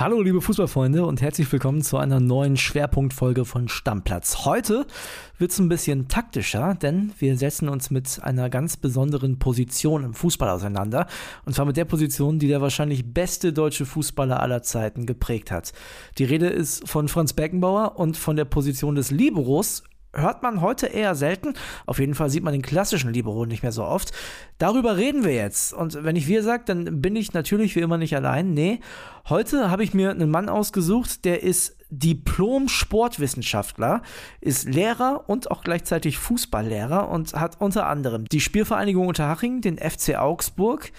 Hallo liebe Fußballfreunde und herzlich willkommen zu einer neuen Schwerpunktfolge von Stammplatz. Heute wird es ein bisschen taktischer, denn wir setzen uns mit einer ganz besonderen Position im Fußball auseinander. Und zwar mit der Position, die der wahrscheinlich beste deutsche Fußballer aller Zeiten geprägt hat. Die Rede ist von Franz Beckenbauer und von der Position des Liberos hört man heute eher selten. Auf jeden Fall sieht man den klassischen Libero nicht mehr so oft. Darüber reden wir jetzt. Und wenn ich wir sage, dann bin ich natürlich wie immer nicht allein. Nee, heute habe ich mir einen Mann ausgesucht, der ist Diplom-Sportwissenschaftler, ist Lehrer und auch gleichzeitig Fußballlehrer und hat unter anderem die Spielvereinigung Unterhaching, den FC Augsburg,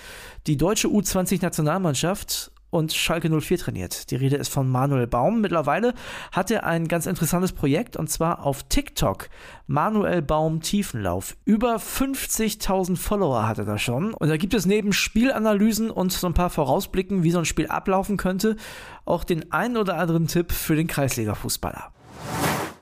die deutsche U20-Nationalmannschaft und Schalke 04 trainiert. Die Rede ist von Manuel Baum. Mittlerweile hat er ein ganz interessantes Projekt und zwar auf TikTok. Manuel Baum Tiefenlauf. Über 50.000 Follower hat er da schon. Und da gibt es neben Spielanalysen und so ein paar Vorausblicken, wie so ein Spiel ablaufen könnte, auch den einen oder anderen Tipp für den Kreisliga-Fußballer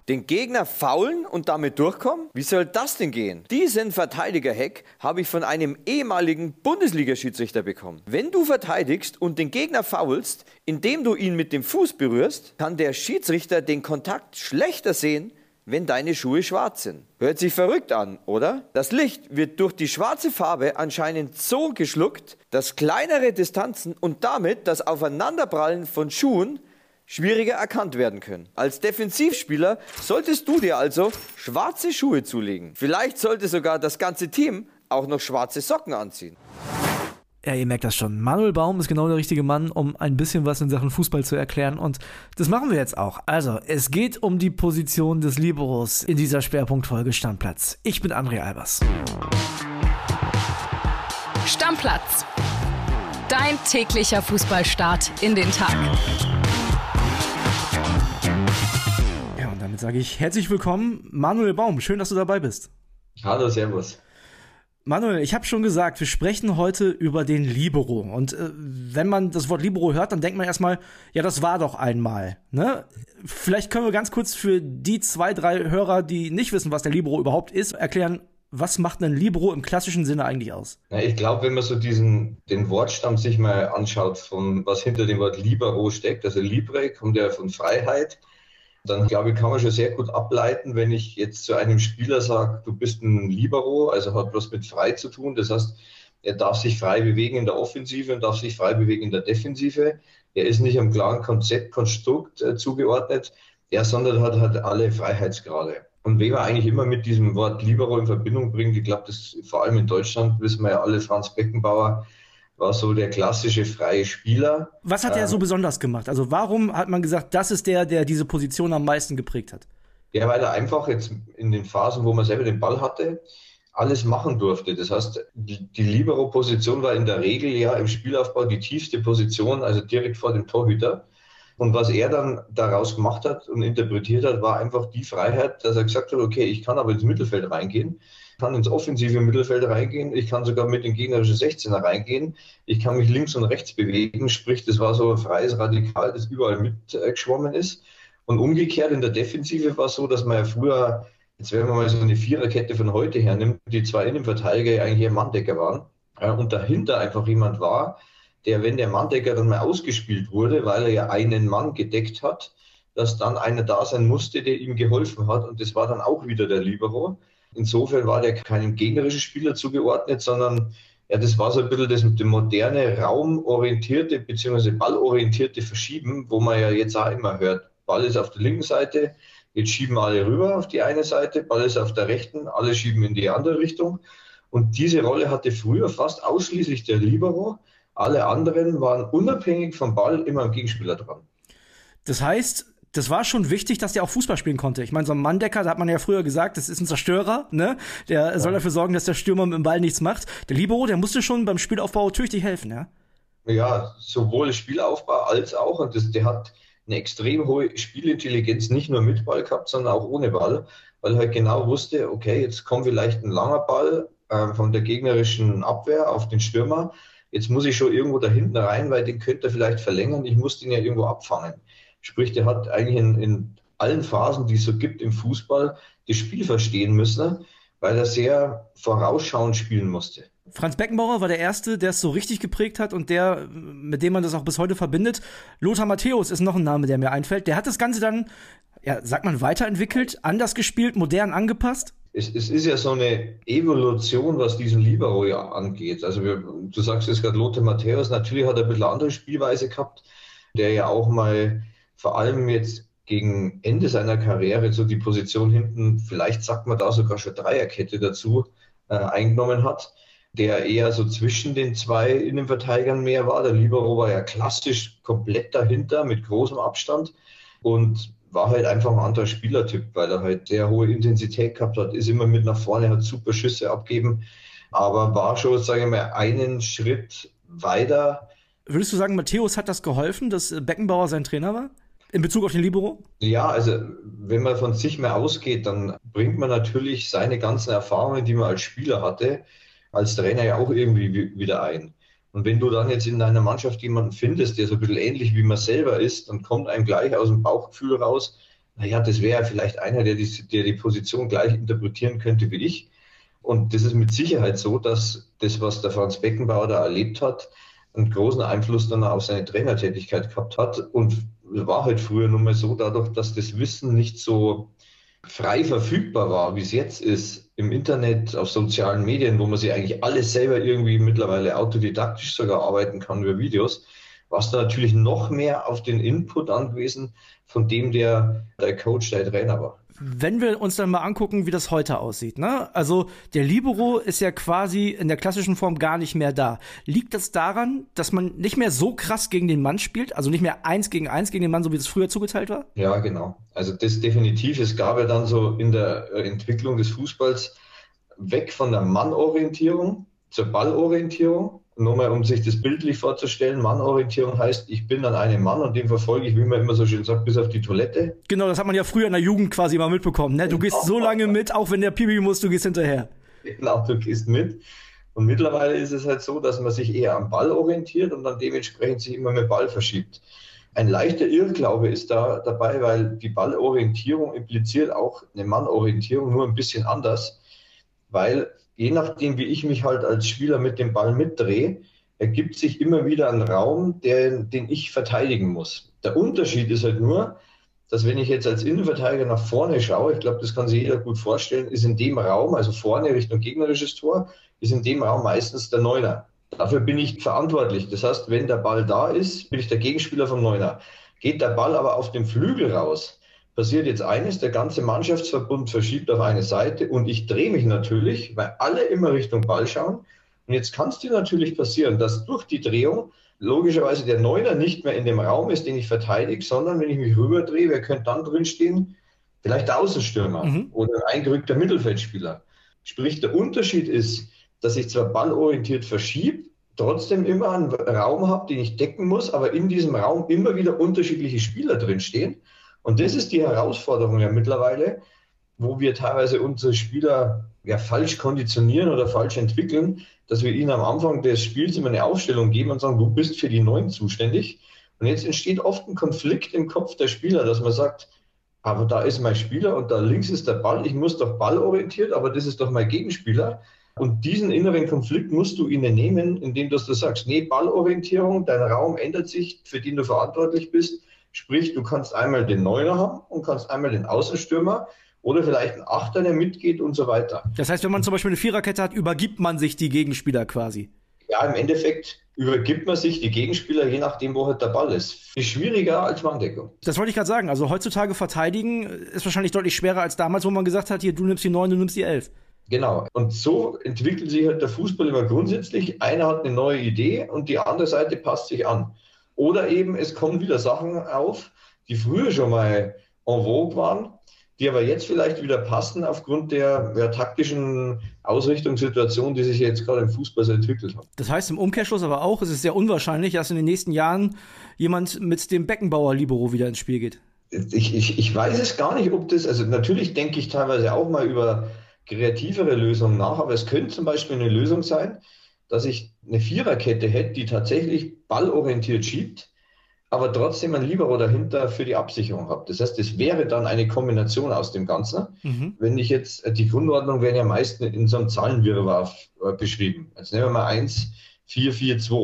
den Gegner faulen und damit durchkommen? Wie soll das denn gehen? Diesen Verteidiger-Hack habe ich von einem ehemaligen Bundesliga-Schiedsrichter bekommen. Wenn du verteidigst und den Gegner faulst, indem du ihn mit dem Fuß berührst, kann der Schiedsrichter den Kontakt schlechter sehen, wenn deine Schuhe schwarz sind. Hört sich verrückt an, oder? Das Licht wird durch die schwarze Farbe anscheinend so geschluckt, dass kleinere Distanzen und damit das Aufeinanderprallen von Schuhen schwieriger erkannt werden können. Als Defensivspieler solltest du dir also schwarze Schuhe zulegen. Vielleicht sollte sogar das ganze Team auch noch schwarze Socken anziehen. Ja, ihr merkt das schon. Manuel Baum ist genau der richtige Mann, um ein bisschen was in Sachen Fußball zu erklären. Und das machen wir jetzt auch. Also, es geht um die Position des Liberos in dieser Schwerpunktfolge Stammplatz. Ich bin André Albers. Stammplatz. Dein täglicher Fußballstart in den Tag. Damit sage ich herzlich willkommen, Manuel Baum. Schön, dass du dabei bist. Hallo, Servus. Manuel, ich habe schon gesagt, wir sprechen heute über den Libero. Und äh, wenn man das Wort Libero hört, dann denkt man erstmal, ja, das war doch einmal. Ne? Vielleicht können wir ganz kurz für die zwei, drei Hörer, die nicht wissen, was der Libero überhaupt ist, erklären, was macht ein Libero im klassischen Sinne eigentlich aus? Ja, ich glaube, wenn man so diesen, den Wortstamm sich mal anschaut, von was hinter dem Wort Libero steckt, also Libre kommt ja von Freiheit dann glaube ich, kann man schon sehr gut ableiten, wenn ich jetzt zu einem Spieler sage, du bist ein Libero, also hat bloß mit frei zu tun. Das heißt, er darf sich frei bewegen in der Offensive und darf sich frei bewegen in der Defensive. Er ist nicht am klaren Konzept, Konstrukt äh, zugeordnet, er sondern hat, hat alle Freiheitsgrade. Und wen man eigentlich immer mit diesem Wort Libero in Verbindung bringt, ich glaube, das vor allem in Deutschland wissen wir ja alle, Franz Beckenbauer, war so der klassische freie Spieler. Was hat er ähm, so besonders gemacht? Also warum hat man gesagt, das ist der, der diese Position am meisten geprägt hat? Ja, weil er einfach jetzt in den Phasen, wo man selber den Ball hatte, alles machen durfte. Das heißt, die, die Libero-Position war in der Regel ja im Spielaufbau die tiefste Position, also direkt vor dem Torhüter. Und was er dann daraus gemacht hat und interpretiert hat, war einfach die Freiheit, dass er gesagt hat, okay, ich kann aber ins Mittelfeld reingehen kann ins offensive Mittelfeld reingehen, ich kann sogar mit den gegnerischen 16er reingehen, ich kann mich links und rechts bewegen, sprich, das war so ein freies Radikal, das überall mitgeschwommen ist. Und umgekehrt in der Defensive war es so, dass man ja früher, jetzt wenn man mal so eine Viererkette von heute hernimmt, die zwei Innenverteidiger eigentlich Manndecker waren und dahinter einfach jemand war, der, wenn der Manndecker dann mal ausgespielt wurde, weil er ja einen Mann gedeckt hat, dass dann einer da sein musste, der ihm geholfen hat. Und das war dann auch wieder der Libero. Insofern war der keinem gegnerischen Spieler zugeordnet, sondern ja, das war so ein bisschen das dem moderne, raumorientierte bzw. ballorientierte Verschieben, wo man ja jetzt auch immer hört. Ball ist auf der linken Seite, jetzt schieben alle rüber auf die eine Seite, Ball ist auf der rechten, alle schieben in die andere Richtung. Und diese Rolle hatte früher fast ausschließlich der Libero. Alle anderen waren unabhängig vom Ball immer am Gegenspieler dran. Das heißt, das war schon wichtig, dass der auch Fußball spielen konnte. Ich meine, so ein Manndecker, da hat man ja früher gesagt, das ist ein Zerstörer, ne? Der ja. soll dafür sorgen, dass der Stürmer mit dem Ball nichts macht. Der Libero, der musste schon beim Spielaufbau tüchtig helfen, ja? Ja, sowohl Spielaufbau als auch, und das, der hat eine extrem hohe Spielintelligenz, nicht nur mit Ball gehabt, sondern auch ohne Ball, weil er halt genau wusste, okay, jetzt kommt vielleicht ein langer Ball äh, von der gegnerischen Abwehr auf den Stürmer. Jetzt muss ich schon irgendwo da hinten rein, weil den könnte er vielleicht verlängern. Ich muss den ja irgendwo abfangen. Sprich, der hat eigentlich in, in allen Phasen, die es so gibt im Fußball, das Spiel verstehen müssen, weil er sehr vorausschauend spielen musste. Franz Beckenbauer war der Erste, der es so richtig geprägt hat und der, mit dem man das auch bis heute verbindet. Lothar Matthäus ist noch ein Name, der mir einfällt. Der hat das Ganze dann, ja, sagt man, weiterentwickelt, anders gespielt, modern angepasst? Es, es ist ja so eine Evolution, was diesen Libero ja angeht. Also wir, du sagst jetzt gerade Lothar Matthäus, natürlich hat er ein bisschen andere Spielweise gehabt, der ja auch mal vor allem jetzt gegen Ende seiner Karriere so die Position hinten, vielleicht sagt man da sogar schon Dreierkette dazu, äh, eingenommen hat, der eher so zwischen den zwei Innenverteidigern mehr war. Der Libero war ja klassisch komplett dahinter mit großem Abstand und war halt einfach ein anderer Spielertyp, weil er halt sehr hohe Intensität gehabt hat, ist immer mit nach vorne, hat super Schüsse abgeben, aber war schon, sage ich mal, einen Schritt weiter. Würdest du sagen, Matthäus hat das geholfen, dass Beckenbauer sein Trainer war? In Bezug auf den Libero? Ja, also wenn man von sich mehr ausgeht, dann bringt man natürlich seine ganzen Erfahrungen, die man als Spieler hatte, als Trainer ja auch irgendwie wieder ein. Und wenn du dann jetzt in deiner Mannschaft jemanden findest, der so ein bisschen ähnlich wie man selber ist, dann kommt einem gleich aus dem Bauchgefühl raus, naja, das wäre vielleicht einer, der die, der die Position gleich interpretieren könnte wie ich. Und das ist mit Sicherheit so, dass das, was der Franz Beckenbauer da erlebt hat, einen großen Einfluss dann auf seine Trainertätigkeit gehabt hat und war halt früher nun mal so, dadurch, dass das Wissen nicht so frei verfügbar war, wie es jetzt ist, im Internet, auf sozialen Medien, wo man sich eigentlich alles selber irgendwie mittlerweile autodidaktisch sogar arbeiten kann über Videos, war es da natürlich noch mehr auf den Input angewiesen von dem, der der Coach, der Trainer war wenn wir uns dann mal angucken, wie das heute aussieht, ne? Also der Libero ist ja quasi in der klassischen Form gar nicht mehr da. Liegt das daran, dass man nicht mehr so krass gegen den Mann spielt, also nicht mehr eins gegen eins gegen den Mann, so wie es früher zugeteilt war? Ja, genau. Also das definitiv. Es gab ja dann so in der Entwicklung des Fußballs weg von der Mannorientierung zur Ballorientierung nur mal um sich das bildlich vorzustellen, Mannorientierung heißt, ich bin an einem Mann und den verfolge ich, wie man immer so schön sagt, bis auf die Toilette. Genau, das hat man ja früher in der Jugend quasi mal mitbekommen. Ne? Du gehst so lange mit, auch wenn der Pipi muss, du gehst hinterher. Genau, du gehst mit. Und mittlerweile ist es halt so, dass man sich eher am Ball orientiert und dann dementsprechend sich immer mehr Ball verschiebt. Ein leichter Irrglaube ist da dabei, weil die Ballorientierung impliziert auch eine Mannorientierung nur ein bisschen anders, weil je nachdem, wie ich mich halt als Spieler mit dem Ball mitdrehe, ergibt sich immer wieder ein Raum, der, den ich verteidigen muss. Der Unterschied ist halt nur, dass wenn ich jetzt als Innenverteidiger nach vorne schaue, ich glaube, das kann sich jeder gut vorstellen, ist in dem Raum, also vorne Richtung gegnerisches Tor, ist in dem Raum meistens der Neuner. Dafür bin ich verantwortlich. Das heißt, wenn der Ball da ist, bin ich der Gegenspieler vom Neuner. Geht der Ball aber auf den Flügel raus, passiert jetzt eines, der ganze Mannschaftsverbund verschiebt auf eine Seite und ich drehe mich natürlich, weil alle immer Richtung Ball schauen. Und jetzt kann es dir natürlich passieren, dass durch die Drehung logischerweise der Neuner nicht mehr in dem Raum ist, den ich verteidige, sondern wenn ich mich rüberdrehe, wer könnte dann drinstehen? Vielleicht der Außenstürmer mhm. oder ein eingerückter Mittelfeldspieler. Sprich, der Unterschied ist, dass ich zwar ballorientiert verschiebe, trotzdem immer einen Raum habe, den ich decken muss, aber in diesem Raum immer wieder unterschiedliche Spieler drinstehen. Und das ist die Herausforderung ja mittlerweile, wo wir teilweise unsere Spieler ja falsch konditionieren oder falsch entwickeln, dass wir ihnen am Anfang des Spiels immer eine Aufstellung geben und sagen, du bist für die Neuen zuständig. Und jetzt entsteht oft ein Konflikt im Kopf der Spieler, dass man sagt, aber da ist mein Spieler und da links ist der Ball, ich muss doch ballorientiert, aber das ist doch mein Gegenspieler. Und diesen inneren Konflikt musst du ihnen nehmen, indem du sagst, nee, Ballorientierung, dein Raum ändert sich, für den du verantwortlich bist. Sprich, du kannst einmal den Neuner haben und kannst einmal den Außenstürmer oder vielleicht einen Achter, der mitgeht und so weiter. Das heißt, wenn man zum Beispiel eine Viererkette hat, übergibt man sich die Gegenspieler quasi. Ja, im Endeffekt übergibt man sich die Gegenspieler, je nachdem, wo halt der Ball ist. Ist schwieriger als Manndeckung. Das wollte ich gerade sagen. Also heutzutage verteidigen ist wahrscheinlich deutlich schwerer als damals, wo man gesagt hat, hier, du nimmst die neun, du nimmst die elf. Genau. Und so entwickelt sich halt der Fußball immer grundsätzlich. Einer hat eine neue Idee und die andere Seite passt sich an. Oder eben es kommen wieder Sachen auf, die früher schon mal en vogue waren, die aber jetzt vielleicht wieder passen aufgrund der ja, taktischen Ausrichtungssituation, die sich jetzt gerade im Fußball so entwickelt hat. Das heißt im Umkehrschluss aber auch, es ist sehr unwahrscheinlich, dass in den nächsten Jahren jemand mit dem Beckenbauer Libero wieder ins Spiel geht. Ich, ich, ich weiß es gar nicht, ob das, also natürlich denke ich teilweise auch mal über kreativere Lösungen nach, aber es könnte zum Beispiel eine Lösung sein, dass ich eine Viererkette hätte, die tatsächlich ballorientiert schiebt, aber trotzdem ein Libero dahinter für die Absicherung habe. Das heißt, es wäre dann eine Kombination aus dem Ganzen. Mhm. Wenn ich jetzt, die Grundordnung werden ja meist in so einem Zahlenwirrwarr äh, beschrieben. Jetzt nehmen wir mal 1, 4, 4, 2.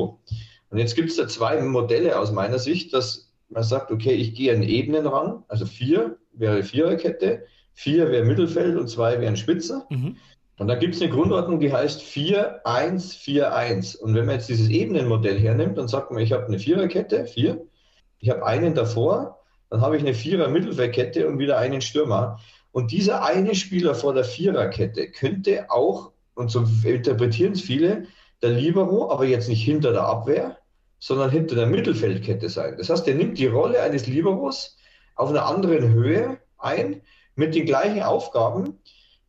Und jetzt gibt es da zwei Modelle aus meiner Sicht, dass man sagt, okay, ich gehe an Ebenen ran, also 4 wäre Viererkette, 4 wäre Mittelfeld und 2 wären Spitze. Mhm. Und dann gibt es eine Grundordnung, die heißt 4, 1, 4, 1. Und wenn man jetzt dieses Ebenenmodell hernimmt und sagt man, ich habe eine Viererkette, 4, ich habe einen davor, dann habe ich eine Vierer-Mittelfeldkette und wieder einen Stürmer. Und dieser eine Spieler vor der Viererkette könnte auch, und so interpretieren es viele, der Libero, aber jetzt nicht hinter der Abwehr, sondern hinter der Mittelfeldkette sein. Das heißt, er nimmt die Rolle eines Liberos auf einer anderen Höhe ein, mit den gleichen Aufgaben.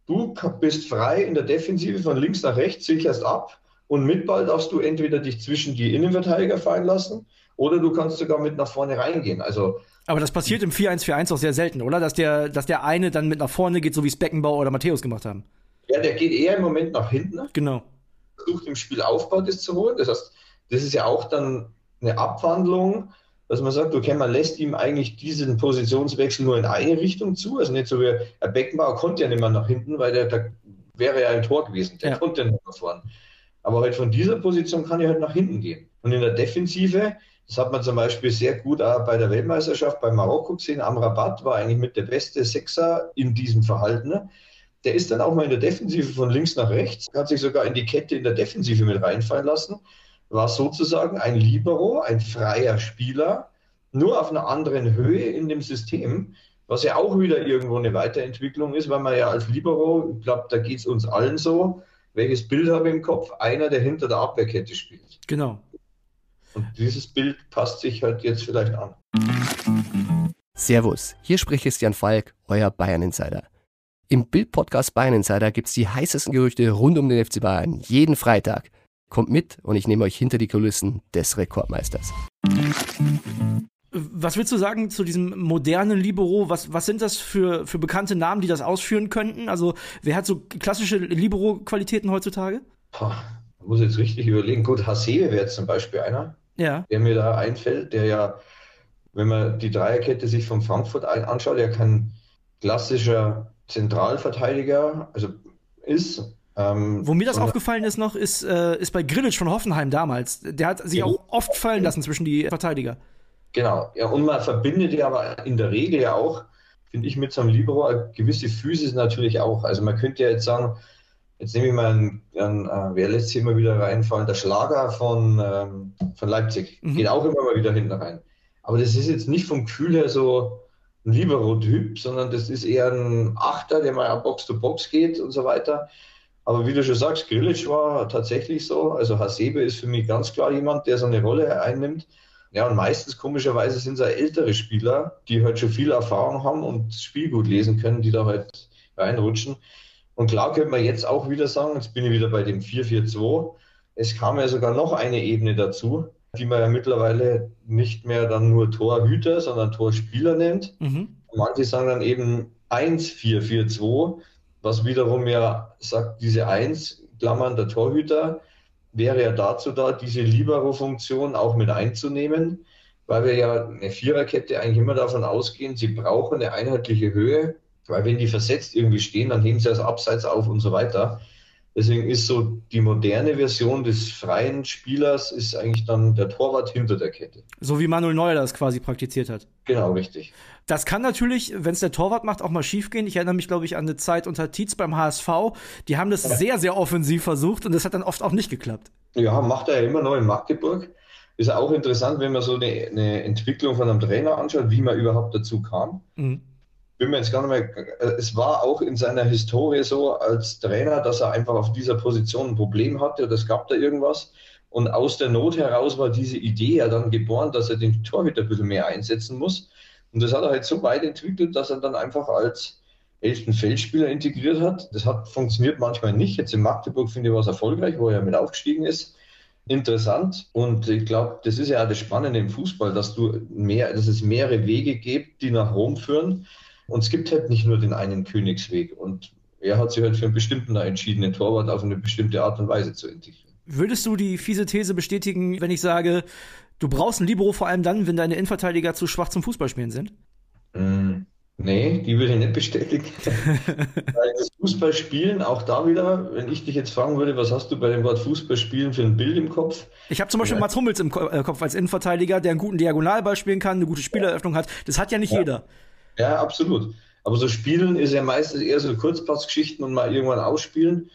Du bist frei in der Defensive von links nach rechts, sicherst ab und mit Ball darfst du entweder dich zwischen die Innenverteidiger fallen lassen oder du kannst sogar mit nach vorne reingehen. Also aber das passiert im 4-1-4-1 auch sehr selten, oder? Dass der, dass der eine dann mit nach vorne geht, so wie es Beckenbauer oder Matthäus gemacht haben. Ja, der geht eher im Moment nach hinten. Genau. Versucht im Spielaufbau das zu holen. Das heißt, das ist ja auch dann eine Abwandlung, dass man sagt, okay, man lässt ihm eigentlich diesen Positionswechsel nur in eine Richtung zu. Also nicht so wie Herr Beckenbauer konnte ja nicht mehr nach hinten, weil der, da wäre ja ein Tor gewesen. Der ja. konnte ja nicht nach vorne. Aber halt von dieser Position kann er halt nach hinten gehen. Und in der Defensive das hat man zum Beispiel sehr gut auch bei der Weltmeisterschaft bei Marokko gesehen. Amrabat war eigentlich mit der beste Sechser in diesem Verhalten. Der ist dann auch mal in der Defensive von links nach rechts, hat sich sogar in die Kette in der Defensive mit reinfallen lassen, war sozusagen ein Libero, ein freier Spieler, nur auf einer anderen Höhe in dem System, was ja auch wieder irgendwo eine Weiterentwicklung ist, weil man ja als Libero, ich glaube, da geht es uns allen so, welches Bild habe ich im Kopf? Einer, der hinter der Abwehrkette spielt. Genau. Und dieses Bild passt sich halt jetzt vielleicht an. Servus, hier spricht Christian Falk, euer Bayern Insider. Im Bild-Podcast Bayern Insider gibt es die heißesten Gerüchte rund um den FC Bayern jeden Freitag. Kommt mit und ich nehme euch hinter die Kulissen des Rekordmeisters. Was willst du sagen zu diesem modernen Libero? Was, was sind das für, für bekannte Namen, die das ausführen könnten? Also, wer hat so klassische Libero-Qualitäten heutzutage? Boah, man muss jetzt richtig überlegen. Gut, Hasebe wäre jetzt zum Beispiel einer ja. der mir da einfällt, der ja, wenn man die Dreierkette sich von Frankfurt anschaut, ja kein klassischer Zentralverteidiger also ist. Ähm, Wo mir das aufgefallen ist noch, ist, äh, ist bei Grillitsch von Hoffenheim damals. Der hat sich auch oft fallen lassen zwischen die Verteidiger. Genau, ja, und man verbindet ja aber in der Regel ja auch, finde ich, mit so einem Libero eine gewisse Physis natürlich auch. Also man könnte ja jetzt sagen, Jetzt nehme ich mal einen, einen äh, wer lässt sich immer wieder reinfallen? Der Schlager von, ähm, von Leipzig. Mhm. Geht auch immer mal wieder hinten rein. Aber das ist jetzt nicht vom Gefühl her so ein Libero-Typ, sondern das ist eher ein Achter, der mal Box to Box geht und so weiter. Aber wie du schon sagst, Grilic war tatsächlich so. Also Hasebe ist für mich ganz klar jemand, der so eine Rolle einnimmt. Ja, und meistens komischerweise sind es ja ältere Spieler, die halt schon viel Erfahrung haben und das Spiel gut lesen können, die da halt reinrutschen. Und klar könnte man jetzt auch wieder sagen, jetzt bin ich wieder bei dem 4-4-2. Es kam ja sogar noch eine Ebene dazu, die man ja mittlerweile nicht mehr dann nur Torhüter, sondern Torspieler nennt. Mhm. Manche sagen dann eben 1-4-4-2, was wiederum ja sagt, diese 1, Klammern der Torhüter, wäre ja dazu da, diese Libero-Funktion auch mit einzunehmen, weil wir ja eine Viererkette eigentlich immer davon ausgehen, sie brauchen eine einheitliche Höhe weil wenn die versetzt irgendwie stehen, dann heben sie das Abseits auf und so weiter. Deswegen ist so die moderne Version des freien Spielers ist eigentlich dann der Torwart hinter der Kette. So wie Manuel Neuer das quasi praktiziert hat. Genau, richtig. Das kann natürlich, wenn es der Torwart macht, auch mal schiefgehen. Ich erinnere mich, glaube ich, an eine Zeit unter Tietz beim HSV. Die haben das ja. sehr, sehr offensiv versucht und das hat dann oft auch nicht geklappt. Ja, macht er ja immer noch in Magdeburg. Ist auch interessant, wenn man so eine, eine Entwicklung von einem Trainer anschaut, wie man überhaupt dazu kam. Mhm bin mir jetzt gar nicht mehr, äh, es war auch in seiner Historie so als Trainer, dass er einfach auf dieser Position ein Problem hatte oder es gab da irgendwas. Und aus der Not heraus war diese Idee ja dann geboren, dass er den Torhüter ein bisschen mehr einsetzen muss. Und das hat er halt so weit entwickelt, dass er dann einfach als elften Feldspieler integriert hat. Das hat funktioniert manchmal nicht. Jetzt in Magdeburg finde ich was erfolgreich, wo er mit aufgestiegen ist. Interessant. Und ich glaube, das ist ja auch das Spannende im Fußball, dass du mehr, dass es mehrere Wege gibt, die nach Rom führen. Und es gibt halt nicht nur den einen Königsweg. Und er hat sich halt für einen bestimmten entschieden, den Torwart auf eine bestimmte Art und Weise zu integrieren. Würdest du die fiese These bestätigen, wenn ich sage, Du brauchst einen Libero vor allem dann, wenn deine Innenverteidiger zu schwach zum Fußballspielen sind? Mm, nee, die würde ich nicht bestätigen. Weil das Fußballspielen, auch da wieder, wenn ich dich jetzt fragen würde, was hast du bei dem Wort Fußballspielen für ein Bild im Kopf? Ich habe zum Beispiel ja. Mats Hummels im äh, Kopf als Innenverteidiger, der einen guten Diagonalball spielen kann, eine gute Spieleröffnung hat. Das hat ja nicht ja. jeder. Ja, absolut. Aber so Spielen ist ja meistens eher so Kurzpassgeschichten und mal irgendwann ausspielen.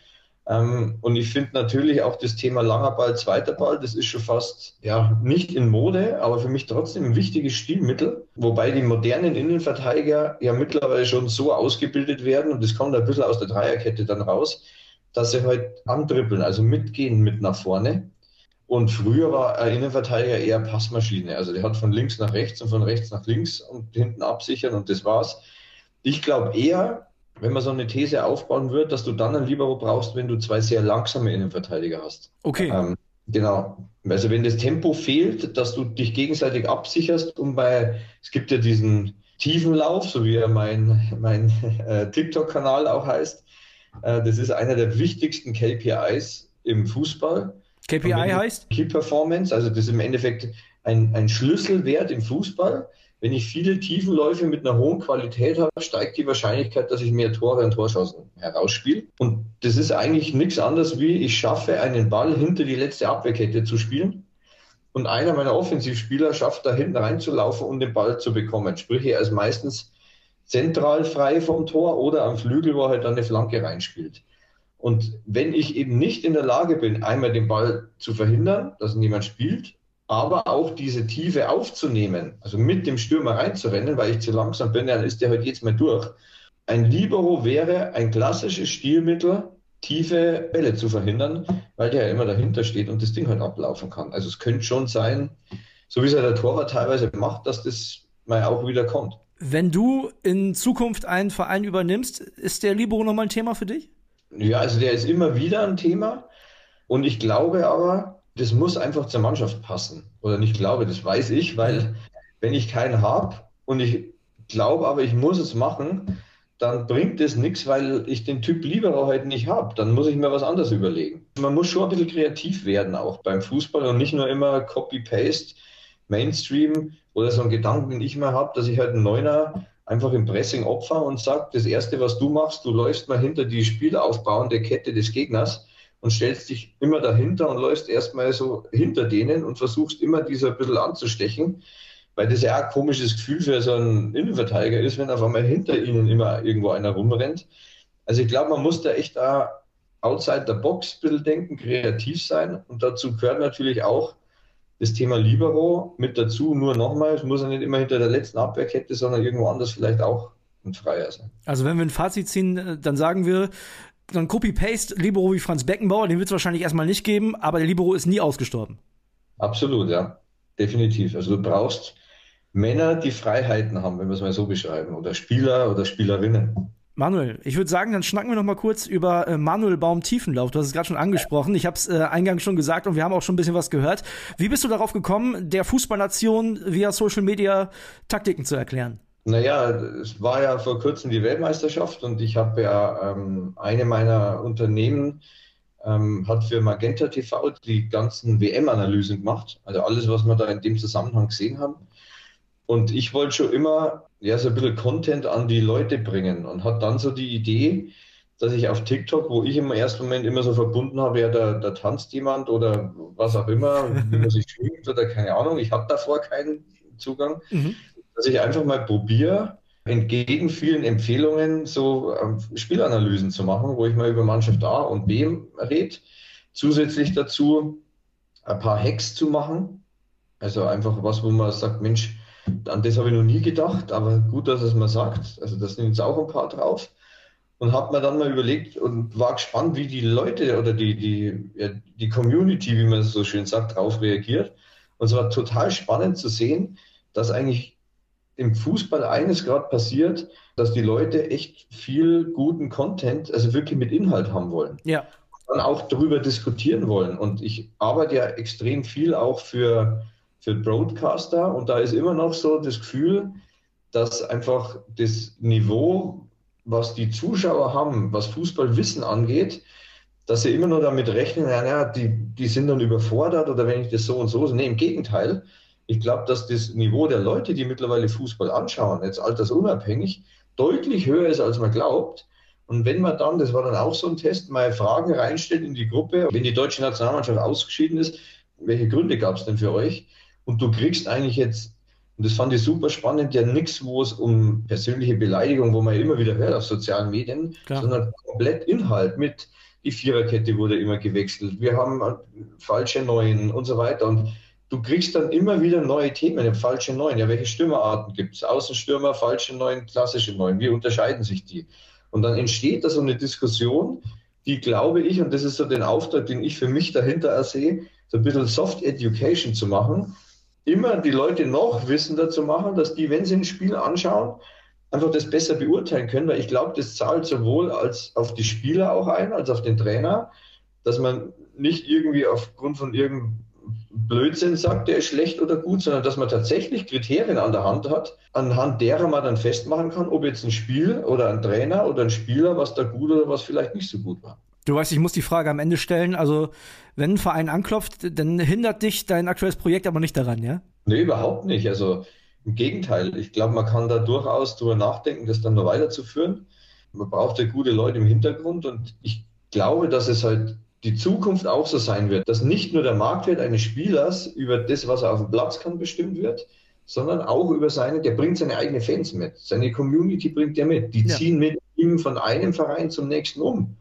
Ähm, und ich finde natürlich auch das Thema langer Ball, zweiter Ball, das ist schon fast, ja, nicht in Mode, aber für mich trotzdem ein wichtiges Stilmittel. Wobei die modernen Innenverteidiger ja mittlerweile schon so ausgebildet werden und das kommt ein bisschen aus der Dreierkette dann raus, dass sie halt andribbeln, also mitgehen mit nach vorne. Und früher war ein Innenverteidiger eher Passmaschine. Also der hat von links nach rechts und von rechts nach links und hinten absichern und das war's. Ich glaube eher, wenn man so eine These aufbauen wird, dass du dann ein Libero brauchst, wenn du zwei sehr langsame Innenverteidiger hast. Okay. Ähm, genau. Also wenn das Tempo fehlt, dass du dich gegenseitig absicherst, um bei, es gibt ja diesen Tiefenlauf, so wie er mein, mein äh, TikTok-Kanal auch heißt. Äh, das ist einer der wichtigsten KPIs im Fußball. KPI heißt? Key Performance, also das ist im Endeffekt ein, ein Schlüsselwert im Fußball wenn ich viele Tiefenläufe mit einer hohen Qualität habe, steigt die Wahrscheinlichkeit, dass ich mehr Tore und Torschancen herausspiele. Und das ist eigentlich nichts anderes wie, ich schaffe einen Ball hinter die letzte Abwehrkette zu spielen. Und einer meiner Offensivspieler schafft da hinten reinzulaufen und den Ball zu bekommen. Sprich, er ist meistens zentral frei vom Tor oder am Flügel, wo er halt dann eine Flanke reinspielt. Und wenn ich eben nicht in der Lage bin, einmal den Ball zu verhindern, dass niemand spielt, aber auch diese Tiefe aufzunehmen, also mit dem Stürmer reinzurennen, weil ich zu langsam bin, dann ist der halt jetzt mal durch. Ein Libero wäre ein klassisches Stilmittel, tiefe Bälle zu verhindern, weil der ja immer dahinter steht und das Ding halt ablaufen kann. Also es könnte schon sein, so wie es ja der Torwart teilweise macht, dass das mal auch wieder kommt. Wenn du in Zukunft einen Verein übernimmst, ist der Libero nochmal ein Thema für dich? Ja, also der ist immer wieder ein Thema. Und ich glaube aber, das muss einfach zur Mannschaft passen. Oder nicht glaube, das weiß ich, weil wenn ich keinen habe und ich glaube aber, ich muss es machen, dann bringt es nichts, weil ich den Typ Libero heute nicht habe. Dann muss ich mir was anderes überlegen. Man muss schon ein bisschen kreativ werden, auch beim Fußball und nicht nur immer Copy-Paste, Mainstream oder so ein Gedanken, den ich mal habe, dass ich halt einen Neuner einfach im Pressing opfer und sage, das Erste, was du machst, du läufst mal hinter die spielaufbauende Kette des Gegners und stellst dich immer dahinter und läufst erstmal so hinter denen und versuchst immer dieser ein bisschen anzustechen, weil das ja auch ein komisches Gefühl für so einen Innenverteidiger ist, wenn auf einmal hinter ihnen immer irgendwo einer rumrennt. Also ich glaube, man muss da echt da outside the box ein bisschen denken, kreativ sein und dazu gehört natürlich auch das Thema Libero mit dazu, nur nochmal, es muss ja nicht immer hinter der letzten Abwehrkette, sondern irgendwo anders vielleicht auch ein Freier sein. Also wenn wir ein Fazit ziehen, äh, dann sagen wir, ein Copy-Paste Libero wie Franz Beckenbauer, den wird es wahrscheinlich erstmal nicht geben, aber der Libero ist nie ausgestorben. Absolut, ja. Definitiv. Also du brauchst Männer, die Freiheiten haben, wenn wir es mal so beschreiben, oder Spieler oder Spielerinnen. Manuel, ich würde sagen, dann schnacken wir noch mal kurz über äh, Manuel Baum Tiefenlauf. Du hast es gerade schon angesprochen. Ich habe es äh, eingangs schon gesagt und wir haben auch schon ein bisschen was gehört. Wie bist du darauf gekommen, der Fußballnation via Social Media Taktiken zu erklären? Naja, es war ja vor kurzem die Weltmeisterschaft und ich habe ja ähm, eine meiner Unternehmen ähm, hat für Magenta TV die ganzen WM-Analysen gemacht, also alles, was wir da in dem Zusammenhang gesehen haben. Und ich wollte schon immer ja, so ein bisschen Content an die Leute bringen und hat dann so die Idee, dass ich auf TikTok, wo ich im ersten Moment immer so verbunden habe, ja, da, da tanzt jemand oder was auch immer, wie man sich schwingt oder keine Ahnung, ich habe davor keinen Zugang. Mhm dass ich einfach mal probiere, entgegen vielen Empfehlungen so ähm, Spielanalysen zu machen, wo ich mal über Mannschaft A und B rede. Zusätzlich dazu ein paar Hacks zu machen. Also einfach was, wo man sagt, Mensch, an das habe ich noch nie gedacht, aber gut, dass es mal sagt. Also das sind jetzt auch ein paar drauf. Und habe mir dann mal überlegt und war gespannt, wie die Leute oder die, die, ja, die Community, wie man es so schön sagt, darauf reagiert. Und es war total spannend zu sehen, dass eigentlich im Fußball eines gerade passiert, dass die Leute echt viel guten Content, also wirklich mit Inhalt haben wollen. Ja. Und dann auch darüber diskutieren wollen. Und ich arbeite ja extrem viel auch für, für Broadcaster und da ist immer noch so das Gefühl, dass einfach das Niveau, was die Zuschauer haben, was Fußballwissen angeht, dass sie immer nur damit rechnen, ja, ja, die, die sind dann überfordert oder wenn ich das so und so. Nee, im Gegenteil. Ich glaube, dass das Niveau der Leute, die mittlerweile Fußball anschauen, jetzt altersunabhängig, deutlich höher ist, als man glaubt. Und wenn man dann, das war dann auch so ein Test, mal Fragen reinstellt in die Gruppe, wenn die deutsche Nationalmannschaft ausgeschieden ist, welche Gründe gab es denn für euch? Und du kriegst eigentlich jetzt, und das fand ich super spannend, ja nichts, wo es um persönliche Beleidigung, wo man immer wieder hört auf sozialen Medien, Klar. sondern komplett Inhalt mit, die Viererkette wurde immer gewechselt, wir haben falsche Neuen und so weiter. Und du kriegst dann immer wieder neue Themen, falsche Neuen. Ja, welche Stürmerarten gibt es? Außenstürmer, falsche Neuen, klassische Neuen. Wie unterscheiden sich die? Und dann entsteht da so eine Diskussion, die glaube ich, und das ist so den Auftrag, den ich für mich dahinter ersehe, so ein bisschen Soft Education zu machen, immer die Leute noch wissender zu machen, dass die, wenn sie ein Spiel anschauen, einfach das besser beurteilen können, weil ich glaube, das zahlt sowohl als auf die Spieler auch ein, als auf den Trainer, dass man nicht irgendwie aufgrund von irgendeinem Blödsinn sagt, der ist schlecht oder gut, sondern dass man tatsächlich Kriterien an der Hand hat, anhand derer man dann festmachen kann, ob jetzt ein Spiel oder ein Trainer oder ein Spieler, was da gut oder was vielleicht nicht so gut war. Du weißt, ich muss die Frage am Ende stellen. Also, wenn ein Verein anklopft, dann hindert dich dein aktuelles Projekt aber nicht daran, ja? Nee, überhaupt nicht. Also, im Gegenteil. Ich glaube, man kann da durchaus drüber nachdenken, das dann noch weiterzuführen. Man braucht ja gute Leute im Hintergrund und ich glaube, dass es halt die Zukunft auch so sein wird, dass nicht nur der Marktwert eines Spielers über das, was er auf dem Platz kann, bestimmt wird, sondern auch über seine, der bringt seine eigenen Fans mit. Seine Community bringt er mit. Die ja. ziehen mit ihm von einem Verein zum nächsten um.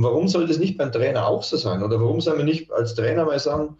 Und warum soll das nicht beim Trainer auch so sein? Oder warum soll man nicht als Trainer mal sagen,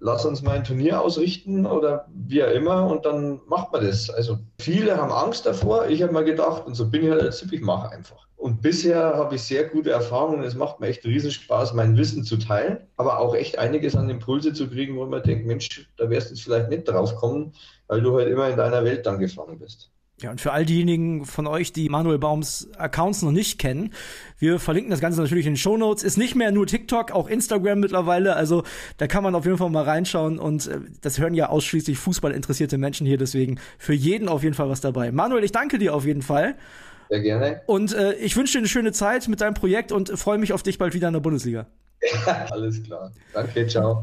lass uns mal ein Turnier ausrichten oder wie auch immer und dann macht man das. Also viele haben Angst davor. Ich habe mal gedacht, und so bin ich halt als Typ, ich mache einfach. Und bisher habe ich sehr gute Erfahrungen. Es macht mir echt riesen Spaß, mein Wissen zu teilen, aber auch echt einiges an Impulse zu kriegen, wo man denkt, Mensch, da wärst du jetzt vielleicht nicht drauf kommen, weil du halt immer in deiner Welt dann gefangen bist. Ja, und für all diejenigen von euch, die Manuel Baums Accounts noch nicht kennen, wir verlinken das Ganze natürlich in den Show Notes. Ist nicht mehr nur TikTok, auch Instagram mittlerweile. Also da kann man auf jeden Fall mal reinschauen und äh, das hören ja ausschließlich fußballinteressierte Menschen hier. Deswegen für jeden auf jeden Fall was dabei. Manuel, ich danke dir auf jeden Fall. Sehr gerne. Und äh, ich wünsche dir eine schöne Zeit mit deinem Projekt und freue mich auf dich bald wieder in der Bundesliga. Alles klar. Danke, ciao.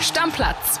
Stammplatz